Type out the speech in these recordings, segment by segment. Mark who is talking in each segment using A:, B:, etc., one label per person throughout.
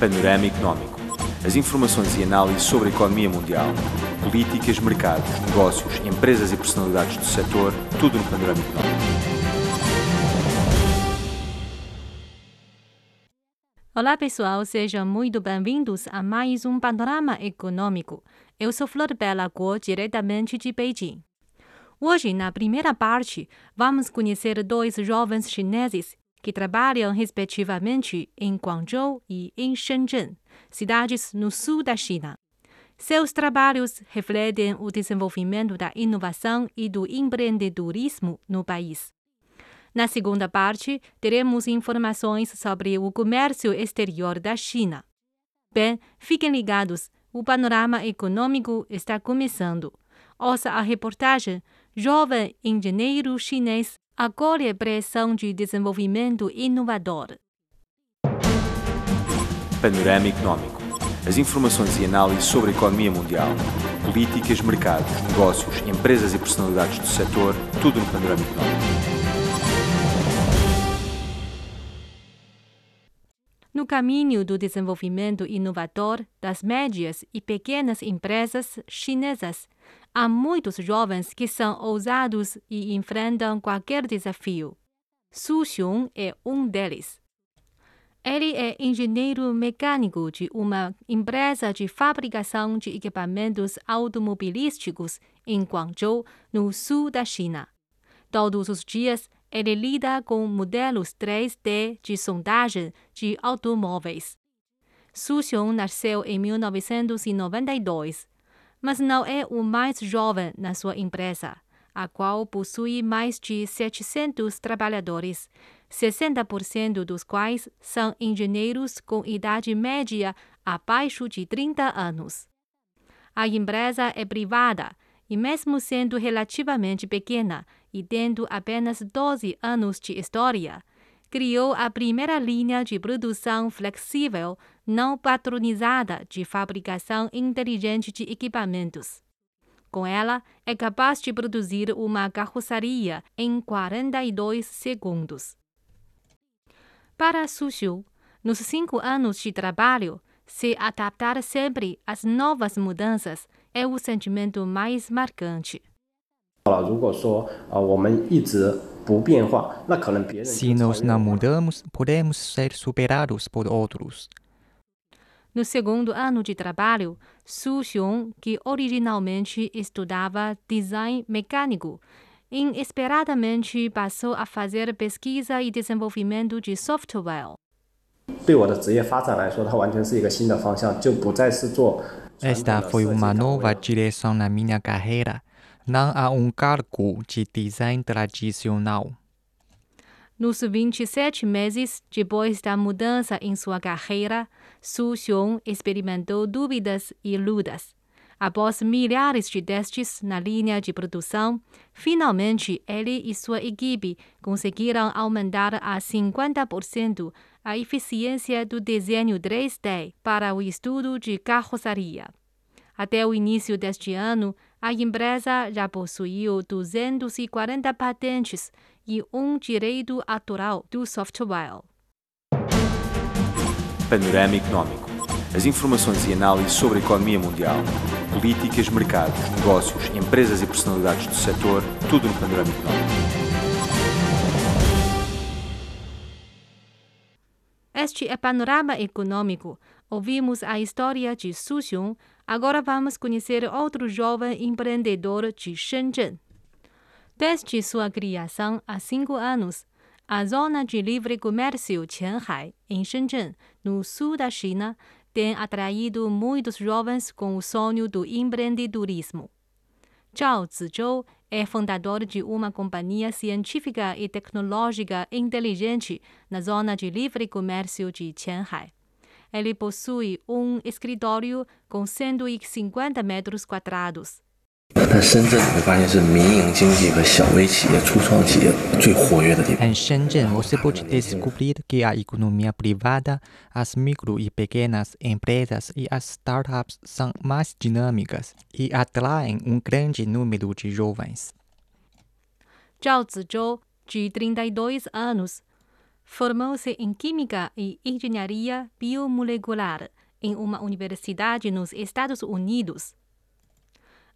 A: Panorama Económico. As informações e análises sobre a economia mundial, políticas, mercados, negócios, empresas e personalidades do setor, tudo no Panorama Económico.
B: Olá pessoal, sejam muito bem-vindos a mais um Panorama Econômico. Eu sou Flor Bela Guo, diretamente de Beijing. Hoje, na primeira parte, vamos conhecer dois jovens chineses que trabalham respectivamente em Guangzhou e em Shenzhen, cidades no sul da China. Seus trabalhos refletem o desenvolvimento da inovação e do empreendedorismo no país. Na segunda parte, teremos informações sobre o comércio exterior da China. Bem, fiquem ligados, o panorama econômico está começando. Ouça a reportagem Jovem engenheiro chinês acolhe pressão de desenvolvimento inovador.
A: Panorama Económico. As informações e análises sobre a economia mundial, políticas, mercados, negócios, empresas e personalidades do setor, tudo no Panorama Económico.
B: No caminho do desenvolvimento inovador das médias e pequenas empresas chinesas, há muitos jovens que são ousados e enfrentam qualquer desafio. Su Xiong é um deles. Ele é engenheiro mecânico de uma empresa de fabricação de equipamentos automobilísticos em Guangzhou, no sul da China. Todos os dias, ele lida com modelos 3D de sondagem de automóveis. Su Xiong nasceu em 1992 mas não é o mais jovem na sua empresa, a qual possui mais de 700 trabalhadores, 60% dos quais são engenheiros com idade média abaixo de 30 anos. A empresa é privada e, mesmo sendo relativamente pequena e tendo apenas 12 anos de história, criou a primeira linha de produção flexível não patronizada de fabricação inteligente de equipamentos. Com ela, é capaz de produzir uma carroçaria em 42 segundos. Para Suzhou, nos cinco anos de trabalho, se adaptar sempre às novas mudanças é o sentimento mais marcante.
C: Se nós não mudamos, podemos ser superados por outros.
B: No segundo ano de trabalho, Su Xiong, que originalmente estudava design mecânico, inesperadamente passou a fazer pesquisa e desenvolvimento de software.
D: 对我的职业发展来说，它完全是一个新的方向，就不再是做
C: Esta foi uma nova direção na minha carreira. Não há um cargo de design tradicional.
B: Nos 27 meses depois da mudança em sua carreira, Su Xiong experimentou dúvidas e lutas. Após milhares de testes na linha de produção, finalmente ele e sua equipe conseguiram aumentar a 50% a eficiência do desenho 3D para o estudo de carroceria. Até o início deste ano, a empresa já possuiu 240 patentes e um direito autoral do software.
A: Panorama Económico. As informações e análises sobre a economia mundial, políticas, mercados, negócios, empresas e personalidades do setor, tudo no Panorama Económico.
B: Este é Panorama Econômico. Ouvimos a história de Su Xiong. Agora vamos conhecer outro jovem empreendedor de Shenzhen. Desde sua criação há cinco anos, a zona de livre comércio Qianhai, em Shenzhen, no sul da China, tem atraído muitos jovens com o sonho do empreendedorismo. Zhao Zizhou é fundador de uma companhia científica e tecnológica inteligente na zona de livre comércio de Qianhai. Ele possui um escritório com 150 metros quadrados.
E: 在深圳，你会发现是民营经济和小微企业、初创企业最活跃的地方。
C: Em Shenzhen, você pode descobrir que a economia privada, as micro e pequenas empresas e as startups são mais dinâmicas e atraem um grande número de jovens.
B: Zhao Zizhou, de 32 anos, Formou-se em Química e Engenharia Biomolecular em uma universidade nos Estados Unidos.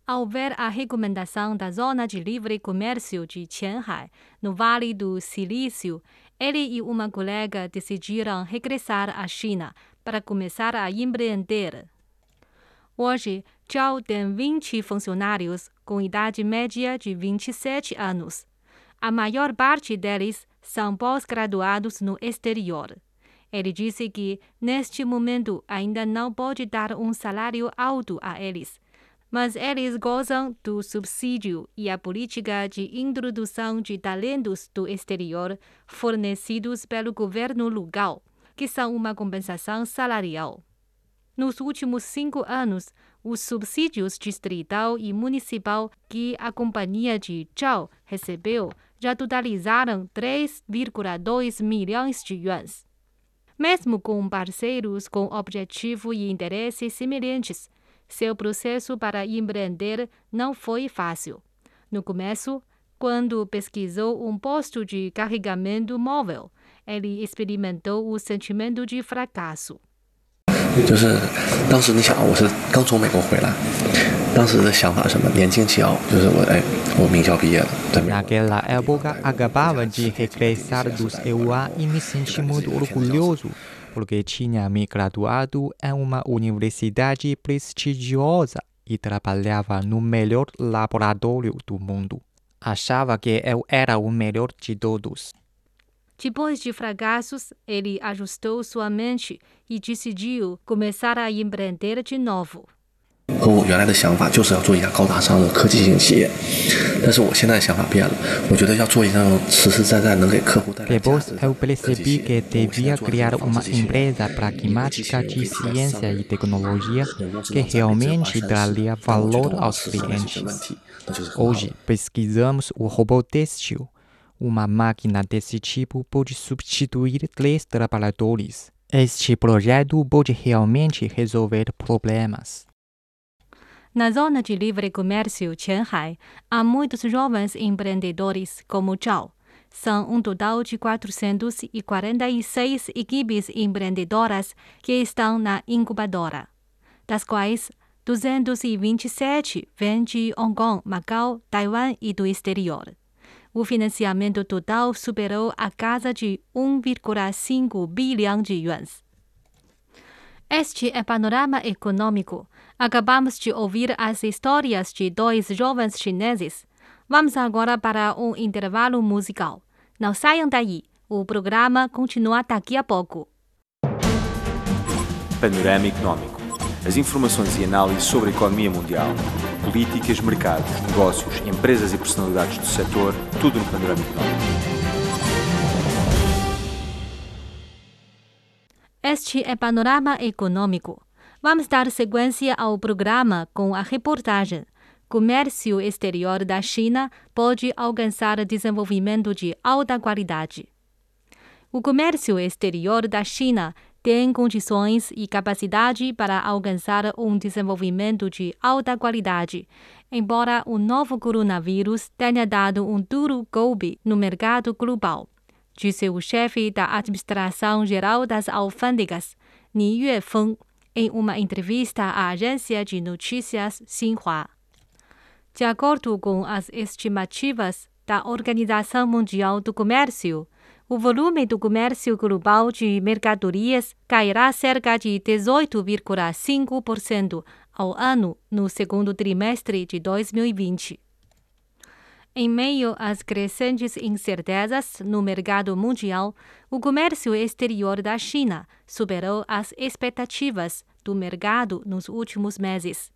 B: Ao ver a recomendação da Zona de Livre Comércio de Qianhai, no Vale do Silício, ele e uma colega decidiram regressar à China para começar a empreender. Hoje, Zhao tem 20 funcionários com idade média de 27 anos. A maior parte deles são pós-graduados no exterior. Ele disse que, neste momento, ainda não pode dar um salário alto a eles, mas eles gozam do subsídio e a política de introdução de talentos do exterior fornecidos pelo governo local, que são uma compensação salarial. Nos últimos cinco anos, os subsídios distrital e municipal que a companhia de Zhao recebeu já totalizaram 3,2 milhões de yuans. Mesmo com parceiros com objetivo e interesses semelhantes, seu processo para empreender não foi fácil. No começo, quando pesquisou um posto de carregamento móvel, ele experimentou o sentimento de fracasso.
E: 就是当时你想，我是刚从美国回来，当时的想法是什么？年轻气傲，就是我哎，我名校毕业了，在美国。
C: Naquela época, acabava de regressar dos EUA e me senti muito orgulhoso, porque tinha me graduado em uma universidade prestigiosa e trabalhava no melhor laboratório do mundo. Achava que eu era o melhor de todos.
B: Depois de fracassos, ele ajustou sua mente e decidiu começar a empreender de novo.
E: 和我原来的想法就是要做一家高大上的科技型企业，但是我现在的想法变了，我觉得要做一家实实在在能给客户带来价
C: Depois
E: 值的
C: eu
E: 科技
C: percebi
E: 企
C: que
E: 业。
C: devia
E: 我
C: criar
E: 想做
C: uma
E: 自己学
C: empresa
E: 的
C: pragmática de
E: 机器人
C: ciência e
E: 人工智能
C: tecnologia
E: 人工智
C: que
E: 能在人类
C: realmente
E: 发展史
C: daria
E: 但我觉
C: valor
E: 得我
C: aos
E: 此时面临的问
C: clientes.
E: 题，那就是很好的
C: Hoje pesquisamos o robô têxtil. Uma máquina desse tipo pode substituir três trabalhadores. Este projeto pode realmente resolver problemas.
B: Na zona de livre comércio Qianhai, há muitos jovens empreendedores como Zhao. São um total de 446 equipes empreendedoras que estão na incubadora, das quais 227 vêm de Hong Kong, Macau, Taiwan e do exterior. O financiamento total superou a casa de 1,5 bilhão de yuans. Este é Panorama Econômico. Acabamos de ouvir as histórias de dois jovens chineses. Vamos agora para um intervalo musical. Não saiam daí. O programa continua daqui a pouco.
A: Panorama Económico. As informações e análises sobre a economia mundial, políticas, mercados, negócios, empresas e personalidades do setor, tudo no Panorama Económico.
B: Este é Panorama Econômico. Vamos dar sequência ao programa com a reportagem. Comércio exterior da China pode alcançar desenvolvimento de alta qualidade. O comércio exterior da China tem condições e capacidade para alcançar um desenvolvimento de alta qualidade, embora o novo coronavírus tenha dado um duro golpe no mercado global, disse o chefe da Administração Geral das Alfândegas, Ni Yuefeng, em uma entrevista à agência de notícias Xinhua. De acordo com as estimativas da Organização Mundial do Comércio, o volume do comércio global de mercadorias cairá cerca de 18,5% ao ano no segundo trimestre de 2020. Em meio às crescentes incertezas no mercado mundial, o comércio exterior da China superou as expectativas do mercado nos últimos meses.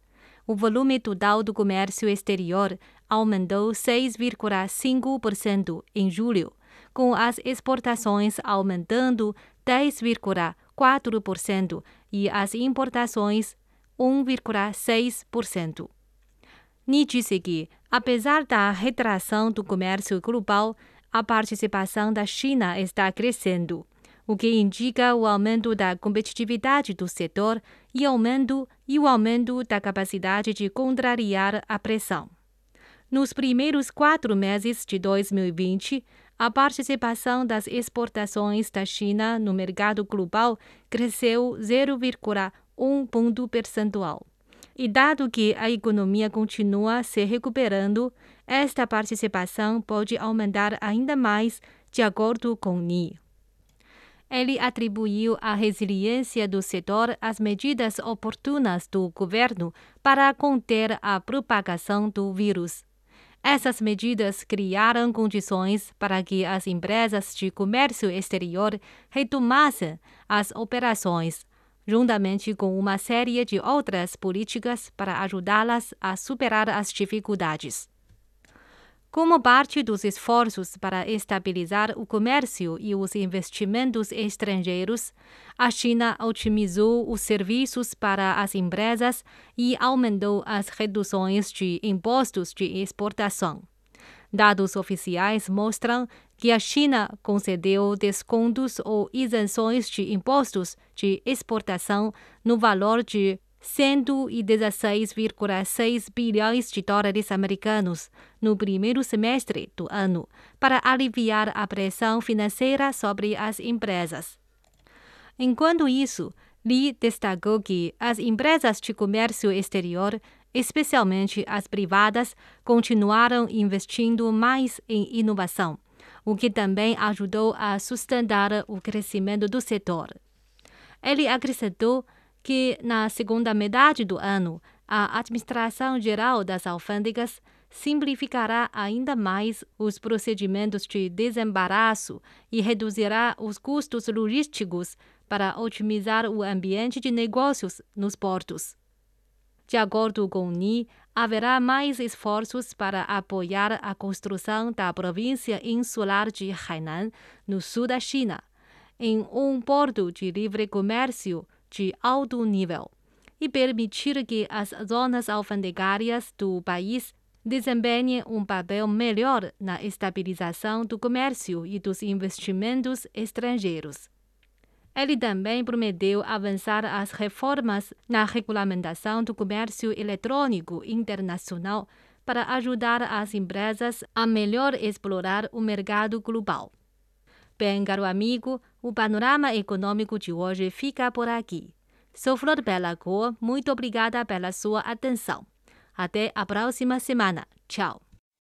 B: O volume total do comércio exterior aumentou 6,5% em julho, com as exportações aumentando 10,4% e as importações 1,6%. Ni disse que, apesar da retração do comércio global, a participação da China está crescendo, o que indica o aumento da competitividade do setor e aumento e o aumento da capacidade de contrariar a pressão. Nos primeiros quatro meses de 2020, a participação das exportações da China no mercado global cresceu 0,1 ponto percentual. E dado que a economia continua se recuperando, esta participação pode aumentar ainda mais, de acordo com Ni. Ele atribuiu a resiliência do setor às medidas oportunas do governo para conter a propagação do vírus. Essas medidas criaram condições para que as empresas de comércio exterior retomassem as operações, juntamente com uma série de outras políticas para ajudá-las a superar as dificuldades. Como parte dos esforços para estabilizar o comércio e os investimentos estrangeiros, a China otimizou os serviços para as empresas e aumentou as reduções de impostos de exportação. Dados oficiais mostram que a China concedeu descontos ou isenções de impostos de exportação no valor de 116,6 bilhões de dólares americanos no primeiro semestre do ano, para aliviar a pressão financeira sobre as empresas. Enquanto isso, Li destacou que as empresas de comércio exterior, especialmente as privadas, continuaram investindo mais em inovação, o que também ajudou a sustentar o crescimento do setor. Ele acrescentou que, na segunda metade do ano, a Administração Geral das Alfândegas simplificará ainda mais os procedimentos de desembaraço e reduzirá os custos logísticos para otimizar o ambiente de negócios nos portos. De acordo com Ni, haverá mais esforços para apoiar a construção da província insular de Hainan, no sul da China, em um porto de livre comércio de alto nível e permitir que as zonas alfandegárias do país desempenhem um papel melhor na estabilização do comércio e dos investimentos estrangeiros. Ele também prometeu avançar as reformas na regulamentação do comércio eletrônico internacional para ajudar as empresas a melhor explorar o mercado global. Bem, caro amigo, o panorama econômico de hoje fica por aqui. Sou Flor Bela Cor, muito obrigada pela sua atenção. Até a próxima semana. Tchau.